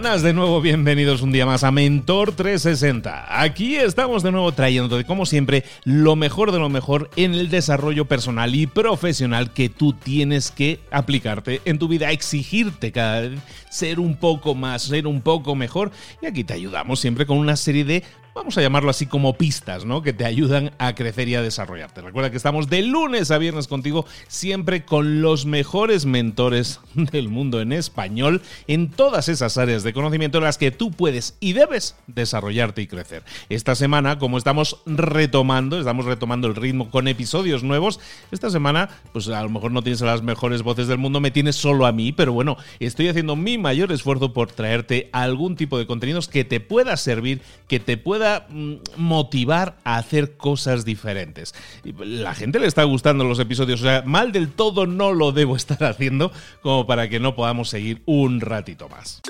Buenas de nuevo, bienvenidos un día más a Mentor 360. Aquí estamos de nuevo trayéndote, como siempre, lo mejor de lo mejor en el desarrollo personal y profesional que tú tienes que aplicarte en tu vida, exigirte cada vez ser un poco más, ser un poco mejor. Y aquí te ayudamos siempre con una serie de vamos a llamarlo así como pistas, ¿no? Que te ayudan a crecer y a desarrollarte. Recuerda que estamos de lunes a viernes contigo, siempre con los mejores mentores del mundo en español, en todas esas áreas de conocimiento en las que tú puedes y debes desarrollarte y crecer. Esta semana, como estamos retomando, estamos retomando el ritmo con episodios nuevos, esta semana, pues a lo mejor no tienes las mejores voces del mundo, me tienes solo a mí, pero bueno, estoy haciendo mi mayor esfuerzo por traerte algún tipo de contenidos que te pueda servir, que te pueda Mm, motivar a hacer cosas diferentes. La gente le está gustando los episodios, o sea, mal del todo no lo debo estar haciendo como para que no podamos seguir un ratito más.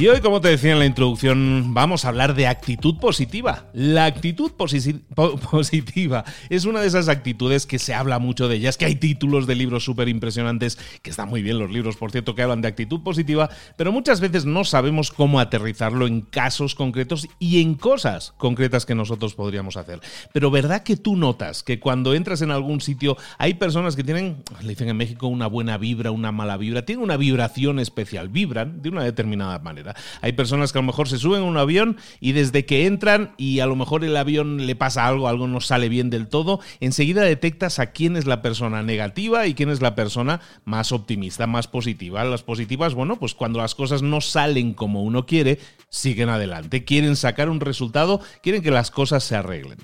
Y hoy, como te decía en la introducción, vamos a hablar de actitud positiva. La actitud positiva es una de esas actitudes que se habla mucho de ellas, que hay títulos de libros súper impresionantes, que están muy bien los libros, por cierto, que hablan de actitud positiva, pero muchas veces no sabemos cómo aterrizarlo en casos concretos y en cosas concretas que nosotros podríamos hacer. Pero ¿verdad que tú notas que cuando entras en algún sitio hay personas que tienen, le dicen en México, una buena vibra, una mala vibra, tienen una vibración especial, vibran de una determinada manera? Hay personas que a lo mejor se suben a un avión y desde que entran y a lo mejor el avión le pasa algo, algo no sale bien del todo, enseguida detectas a quién es la persona negativa y quién es la persona más optimista, más positiva. Las positivas, bueno, pues cuando las cosas no salen como uno quiere, siguen adelante, quieren sacar un resultado, quieren que las cosas se arreglen.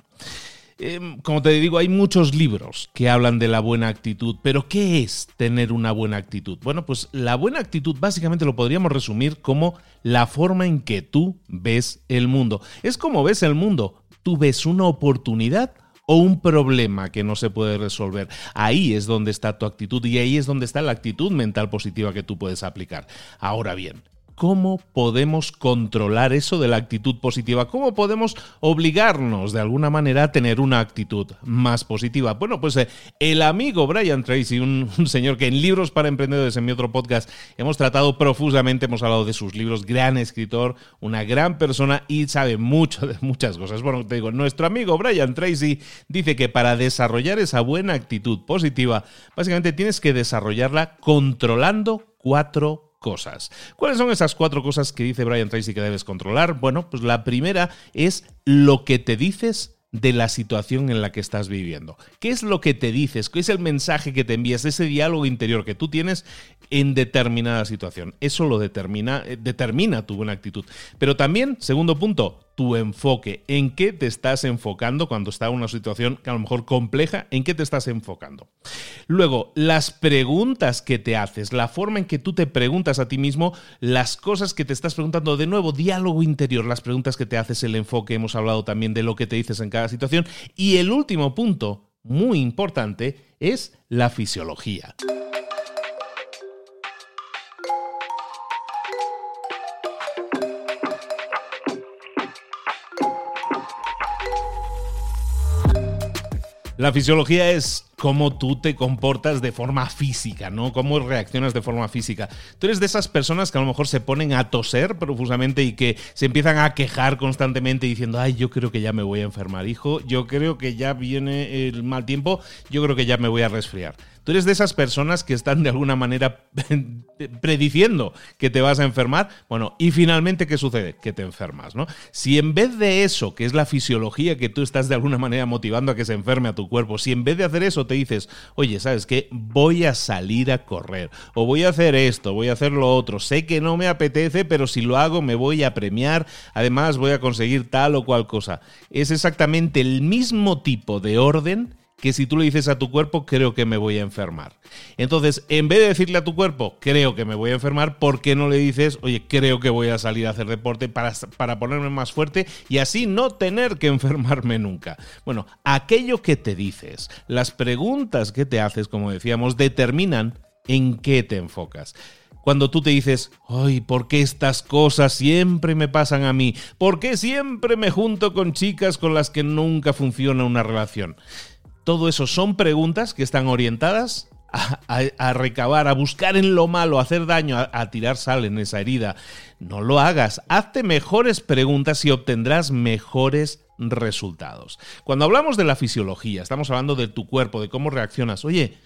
Em, como te digo, hay muchos libros que hablan de la buena actitud, pero ¿qué es tener una buena actitud? Bueno, pues la buena actitud básicamente lo podríamos resumir como la forma en que tú ves el mundo. Es como ves el mundo. Tú ves una oportunidad o un problema que no se puede resolver. Ahí es donde está tu actitud y ahí es donde está la actitud mental positiva que tú puedes aplicar. Ahora bien, ¿cómo podemos controlar eso de la actitud positiva? ¿Cómo podemos obligarnos de alguna manera a tener una actitud más positiva? Bueno, pues eh, el amigo Brian Tracy, un, señor que en Libros para Emprendedores, en mi otro podcast, hemos tratado profusamente, hemos hablado de sus libros, gran escritor, una gran persona y sabe mucho de muchas cosas. Bueno, te digo, nuestro amigo Brian Tracy dice que para desarrollar esa buena actitud positiva, básicamente tienes que desarrollarla controlando cuatro cosas. ¿Cuáles son esas cuatro cosas que dice Brian Tracy que debes controlar? Bueno, pues la primera es lo que te dices de la situación en la que estás viviendo. ¿Qué es lo que te dices? ¿Qué es el mensaje que te envías? Ese diálogo interior que tú tienes en determinada situación. Eso lo determina, eh, determina tu buena actitud. Pero también, segundo punto, tu enfoque. ¿En qué te estás enfocando cuando está una situación que a lo mejor compleja? ¿En qué te estás enfocando? Luego, las preguntas que te haces, la forma en que tú te preguntas a ti mismo, las cosas que te estás preguntando, de nuevo, diálogo interior, las preguntas que te haces, el enfoque, hemos hablado también de lo que te dices en cada situación. Y el último punto, muy importante, es la fisiología. La fisiología es cómo tú te comportas de forma física, ¿no? Cómo reaccionas de forma física. Tú eres de esas personas que a lo mejor se ponen a toser profusamente y que se empiezan a quejar constantemente diciendo, ay, yo creo que ya me voy a enfermar, hijo, yo creo que ya viene el mal tiempo, yo creo que ya me voy a resfriar. Tú eres de esas personas que están de alguna manera prediciendo que te vas a enfermar. Bueno, y finalmente, ¿qué sucede? Que te enfermas, ¿no? Si en vez de eso, que es la fisiología que tú estás de alguna manera motivando a que se enferme a tu cuerpo, si en vez de hacer eso te dices, oye, ¿sabes qué? Voy a salir a correr, o voy a hacer esto, voy a hacer lo otro, sé que no me apetece, pero si lo hago me voy a premiar, además voy a conseguir tal o cual cosa. Es exactamente el mismo tipo de orden que si tú le dices a tu cuerpo, creo que me voy a enfermar. Entonces, en vez de decirle a tu cuerpo, creo que me voy a enfermar, ¿por qué no le dices, oye, creo que voy a salir a hacer deporte para, para ponerme más fuerte y así no tener que enfermarme nunca? Bueno, aquello que te dices, las preguntas que te haces, como decíamos, determinan en qué te enfocas cuando tú te dices, ay, ¿por qué estas cosas siempre me pasan a mí? ¿Por qué siempre me junto con chicas con las que nunca funciona una relación? Todo eso son preguntas que están orientadas a, recabar, a buscar en lo malo, a hacer daño, a, a, tirar sal en esa herida. No lo hagas. Hazte mejores preguntas y obtendrás mejores resultados. Cuando hablamos de la fisiología, estamos hablando de tu cuerpo, de cómo reaccionas. Oye,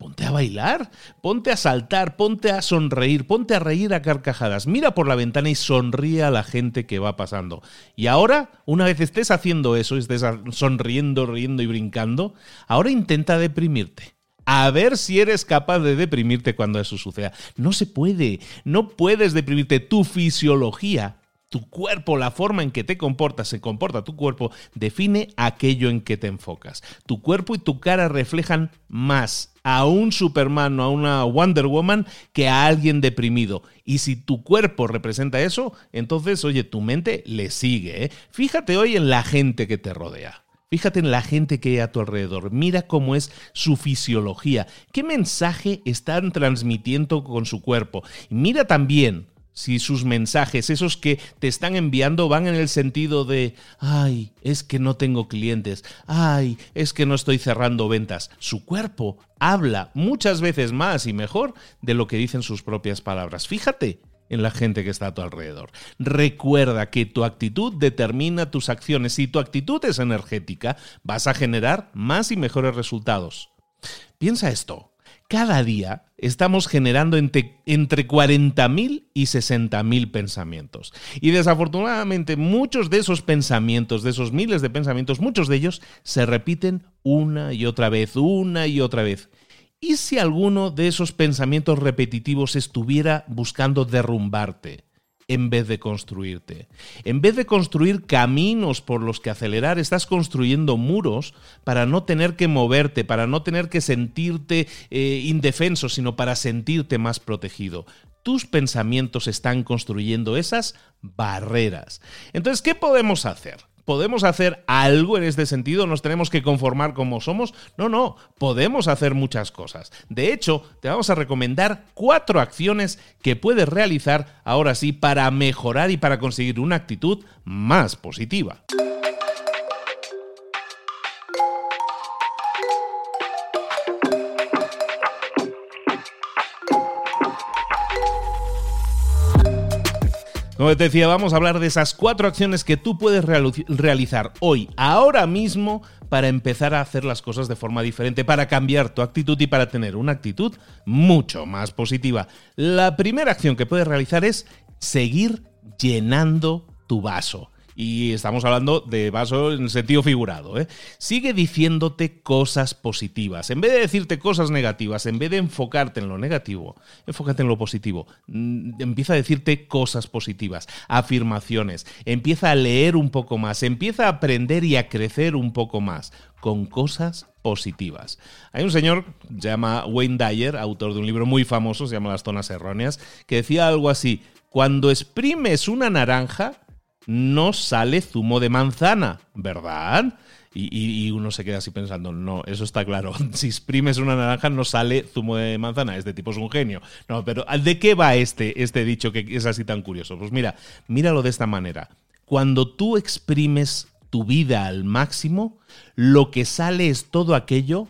Ponte a bailar, ponte a saltar, ponte a sonreír, ponte a reír a carcajadas. Mira por la ventana y sonríe a la gente que va pasando. Y ahora, una vez estés haciendo eso, estés sonriendo, riendo y brincando, ahora intenta deprimirte. A ver si eres capaz de deprimirte cuando eso suceda. No se puede, no puedes deprimirte. Tu fisiología tu cuerpo, la forma en que te comportas, se comporta tu cuerpo, define aquello en que te enfocas. Tu cuerpo y tu cara reflejan más a un Superman o a una Wonder Woman que a alguien deprimido. Y si tu cuerpo representa eso, entonces, oye, tu mente le sigue. ¿eh? Fíjate hoy en la gente que te rodea. Fíjate en la gente que hay a tu alrededor. Mira cómo es su fisiología. ¿Qué mensaje están transmitiendo con su cuerpo? mira también si sus mensajes, esos que te están enviando, van en el sentido de, ay, es que no tengo clientes, ay, es que no estoy cerrando ventas. Su cuerpo habla muchas veces más y mejor de lo que dicen sus propias palabras. Fíjate en la gente que está a tu alrededor. Recuerda que tu actitud determina tus acciones. Si tu actitud es energética, vas a generar más y mejores resultados. Piensa esto cada día estamos generando entre, entre 40.000 y 60.000 pensamientos. Y desafortunadamente muchos de esos pensamientos, de esos miles de pensamientos, muchos de ellos se repiten una y otra vez, una y otra vez. ¿Y si alguno de esos pensamientos repetitivos estuviera buscando derrumbarte? En vez de construirte. En vez de construir caminos por los que acelerar, estás construyendo muros para no tener que moverte, para no tener que sentirte eh, indefenso, sino para sentirte más protegido. Tus pensamientos están construyendo esas barreras. Entonces, ¿qué podemos hacer? ¿Podemos hacer algo en este sentido? ¿Nos tenemos que conformar como somos? No, no, podemos hacer muchas cosas. De hecho, te vamos a recomendar cuatro acciones que puedes realizar ahora sí para mejorar y para conseguir una actitud más positiva. Como te decía, vamos a hablar de esas cuatro acciones que tú puedes realizar hoy, ahora mismo, para empezar a hacer las cosas de forma diferente, para cambiar tu actitud y para tener una actitud mucho más positiva. La primera acción que puedes realizar es seguir llenando tu vaso. Y estamos hablando de vaso en sentido figurado. ¿eh? Sigue diciéndote cosas positivas. En vez de decirte cosas negativas, en vez de enfocarte en lo negativo, enfócate en lo positivo. Mm, empieza a decirte cosas positivas, afirmaciones. Empieza a leer un poco más. Empieza a aprender y a crecer un poco más con cosas positivas. Hay un señor, se llama Wayne Dyer, autor de un libro muy famoso, se llama Las Zonas Erróneas, que decía algo así, cuando exprimes una naranja, no sale zumo de manzana, ¿verdad? Y, uno se queda así pensando, no, eso está claro. Si exprimes una naranja no sale zumo de manzana. Este tipo es un genio. No, pero ¿de qué va este, este dicho que es así tan curioso? Pues mira, míralo de esta manera. Cuando tú exprimes tu vida al máximo, lo que sale es todo aquello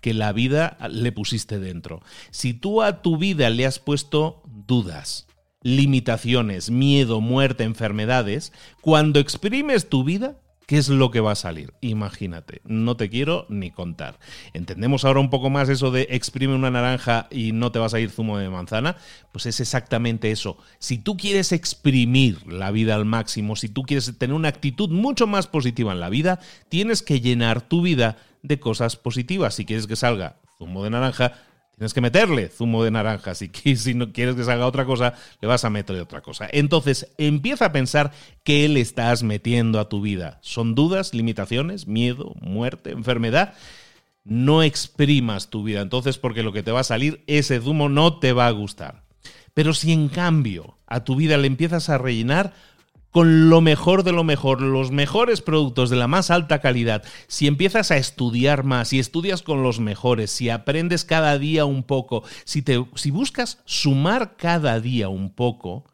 que la vida le pusiste dentro. Si tú a tu vida le has puesto dudas, limitaciones, miedo, muerte, enfermedades, cuando exprimes tu vida, ¿qué es lo que va a salir? Imagínate, no te quiero ni contar. ¿Entendemos ahora un poco más eso de exprime una naranja y no te va a salir zumo de manzana? Pues es exactamente eso. Si tú quieres exprimir la vida al máximo, si tú quieres tener una actitud mucho más positiva en la vida, tienes que llenar tu vida de cosas positivas. Si quieres que salga zumo de naranja, Tienes que meterle zumo de naranja. Si, si no quieres que salga otra cosa, le vas a meterle otra cosa. Entonces, empieza a pensar qué le estás metiendo a tu vida. ¿Son dudas, limitaciones, miedo, muerte, enfermedad? No exprimas tu vida. Entonces, porque lo que te va a salir, ese zumo no te va a gustar. Pero si en cambio a tu vida le empiezas a rellenar con lo mejor de lo mejor, los mejores productos de la más alta calidad, si empiezas a estudiar más, si estudias con los mejores, si aprendes cada día un poco, si, te, si buscas sumar cada día un poco,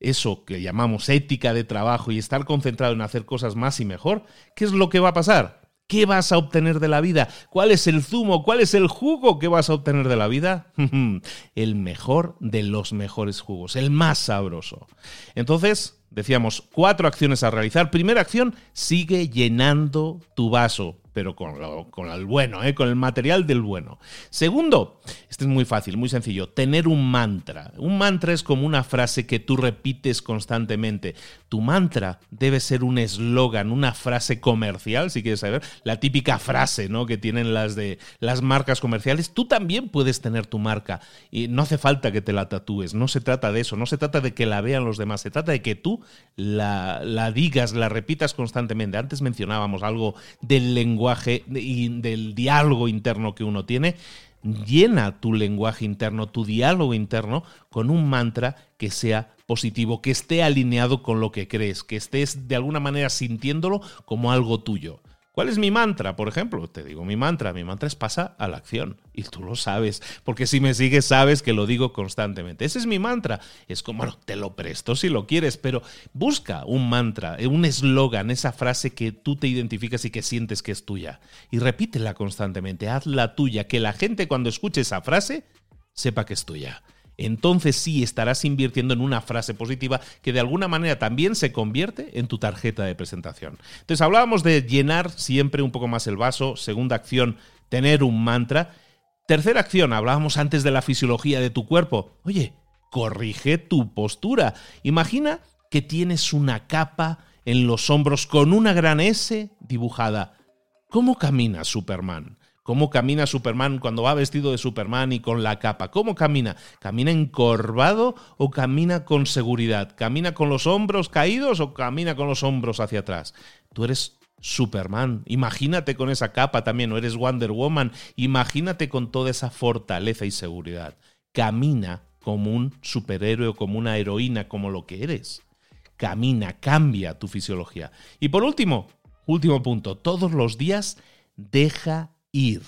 eso que llamamos ética de trabajo y estar concentrado en hacer cosas más y mejor, ¿qué es lo que va a pasar? ¿Qué vas a obtener de la vida? ¿Cuál es el zumo? ¿Cuál es el jugo que vas a obtener de la vida? el mejor de los mejores jugos, el más sabroso. Entonces, decíamos, cuatro acciones a realizar. Primera acción, sigue llenando tu vaso pero con, lo, con el bueno, ¿eh? con el material del bueno. Segundo, este es muy fácil, muy sencillo, tener un mantra. Un mantra es como una frase que tú repites constantemente. Tu mantra debe ser un eslogan, una frase comercial, si quieres saber, la típica frase ¿no? que tienen las de las marcas comerciales. Tú también puedes tener tu marca y no hace falta que te la tatúes, no se trata de eso, no se trata de que la vean los demás, se trata de que tú la, la digas, la repitas constantemente. Antes mencionábamos algo del lenguaje y del diálogo interno que uno tiene, llena tu lenguaje interno, tu diálogo interno con un mantra que sea positivo, que esté alineado con lo que crees, que estés de alguna manera sintiéndolo como algo tuyo. ¿Cuál es mi mantra? Por ejemplo, te digo mi mantra. Mi mantra es pasa a la acción. Y tú lo sabes, porque si me sigues sabes que lo digo constantemente. Ese es mi mantra. Es como, bueno, te lo presto si lo quieres, pero busca un mantra, un eslogan, esa frase que tú te identificas y que sientes que es tuya. Y repítela constantemente, hazla tuya, que la gente cuando escuche esa frase sepa que es tuya entonces sí estarás invirtiendo en una frase positiva que de alguna manera también se convierte en tu tarjeta de presentación. Entonces hablábamos de llenar siempre un poco más el vaso, segunda acción, tener un mantra. Tercera acción, hablábamos antes de la fisiología de tu cuerpo. Oye, corrige tu postura. Imagina que tienes una capa en los hombros con una gran S dibujada. ¿Cómo camina Superman? ¿Cómo camina Superman cuando va vestido de Superman y con la capa? ¿Cómo camina? ¿Camina encorvado o camina con seguridad? ¿Camina con los hombros caídos o camina con los hombros hacia atrás? Tú eres Superman. Imagínate con esa capa también, o eres Wonder Woman. Imagínate con toda esa fortaleza y seguridad. Camina como un superhéroe o como una heroína, como lo que eres. Camina, cambia tu fisiología. Y por último, Último punto, todos los días deja ir,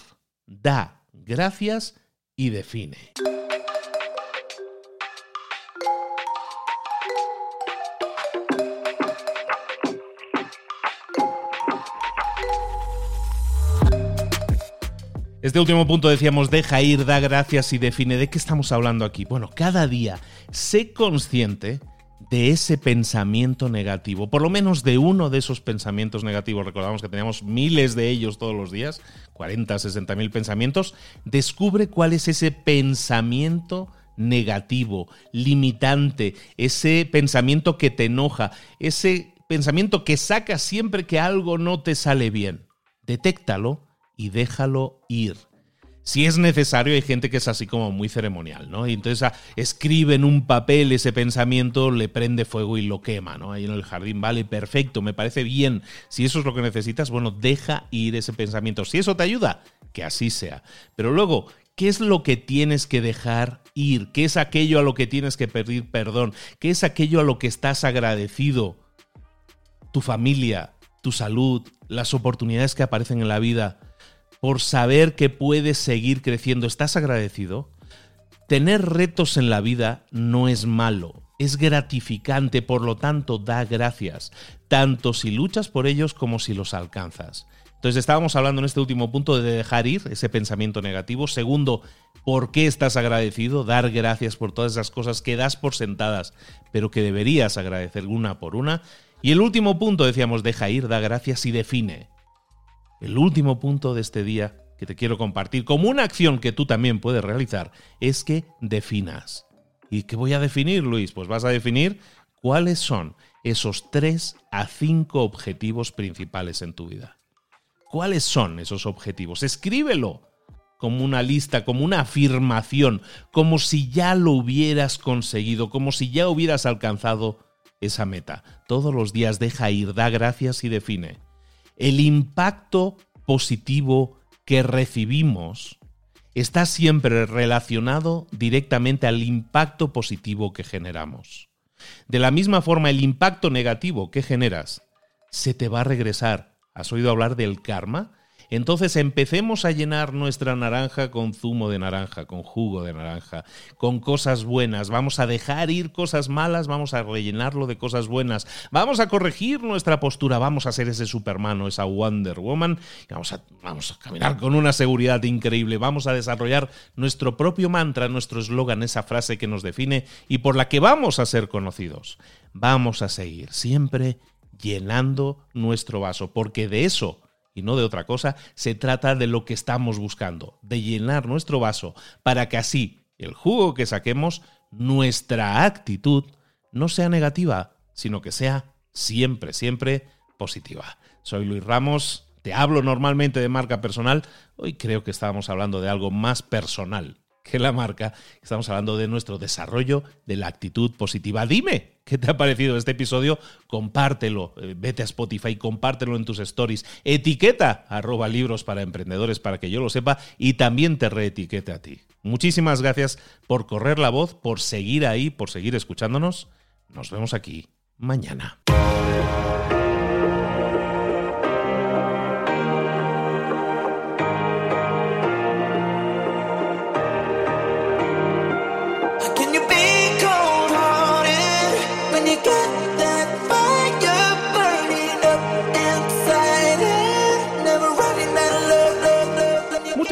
da gracias y define. Este último punto decíamos, deja ir, da gracias y define. ¿De qué estamos hablando aquí? Bueno, cada día sé consciente de ese pensamiento negativo, por lo menos de uno de esos pensamientos negativos. Recordamos que teníamos miles de ellos todos los días, 40, 60 mil pensamientos. Descubre cuál es ese pensamiento negativo, limitante, ese pensamiento que te enoja, ese pensamiento que saca siempre que algo no te sale bien. Detéctalo y déjalo ir. Si es necesario, hay gente que es así como muy ceremonial, ¿no? Y entonces ah, escribe en un papel ese pensamiento, le prende fuego y lo quema, ¿no? Ahí en el jardín, vale, perfecto, me parece bien. Si eso es lo que necesitas, bueno, deja ir ese pensamiento. Si eso te ayuda, que así sea. Pero luego, ¿qué es lo que tienes que dejar ir? ¿Qué es aquello a lo que tienes que pedir perdón? ¿Qué es aquello a lo que estás agradecido? Tu familia, tu salud, las oportunidades que aparecen en la vida por saber que puedes seguir creciendo. ¿Estás agradecido? Tener retos en la vida no es malo, es gratificante, por lo tanto da gracias, tanto si luchas por ellos como si los alcanzas. Entonces estábamos hablando en este último punto de dejar ir ese pensamiento negativo. Segundo, ¿por qué estás agradecido? Dar gracias por todas esas cosas que das por sentadas, pero que deberías agradecer una por una. Y el último punto decíamos, deja ir, da gracias y define. El último punto de este día que te quiero compartir como una acción que tú también puedes realizar es que definas. ¿Y qué voy a definir, Luis? Pues vas a definir cuáles son esos tres a cinco objetivos principales en tu vida. ¿Cuáles son esos objetivos? Escríbelo como una lista, como una afirmación, como si ya lo hubieras conseguido, como si ya hubieras alcanzado esa meta. Todos los días deja ir, da gracias y define el impacto positivo que recibimos está siempre relacionado directamente al impacto positivo que generamos. De la misma forma, el impacto negativo que generas se te va a regresar. ¿Has oído hablar del karma? Entonces empecemos a llenar nuestra naranja con zumo de naranja, con jugo de naranja, con cosas buenas. Vamos a dejar ir cosas malas, vamos a rellenarlo de cosas buenas. Vamos a corregir nuestra postura, vamos a ser ese Superman o esa Wonder Woman. vamos, a, vamos a caminar con una seguridad increíble. Vamos a desarrollar nuestro propio mantra, nuestro eslogan, esa frase que nos define y por la que vamos a ser conocidos. Vamos a seguir siempre llenando nuestro vaso, porque de eso y no de otra cosa, se trata de lo que estamos buscando, de llenar nuestro vaso para que así el jugo que saquemos, nuestra actitud, no sea negativa, sino que sea siempre, siempre positiva. Soy Luis Ramos, te hablo normalmente de marca personal, hoy creo que estábamos hablando de algo más personal que la marca, estamos hablando de nuestro desarrollo de la actitud positiva. Dime, ¿qué te ha parecido este episodio? Compártelo, eh, vete a Spotify, compártelo en tus stories, etiqueta arroba libros para emprendedores para que yo lo sepa y también te reetiquete a ti. Muchísimas gracias por correr la voz, por seguir ahí, por seguir escuchándonos. Nos vemos aquí mañana.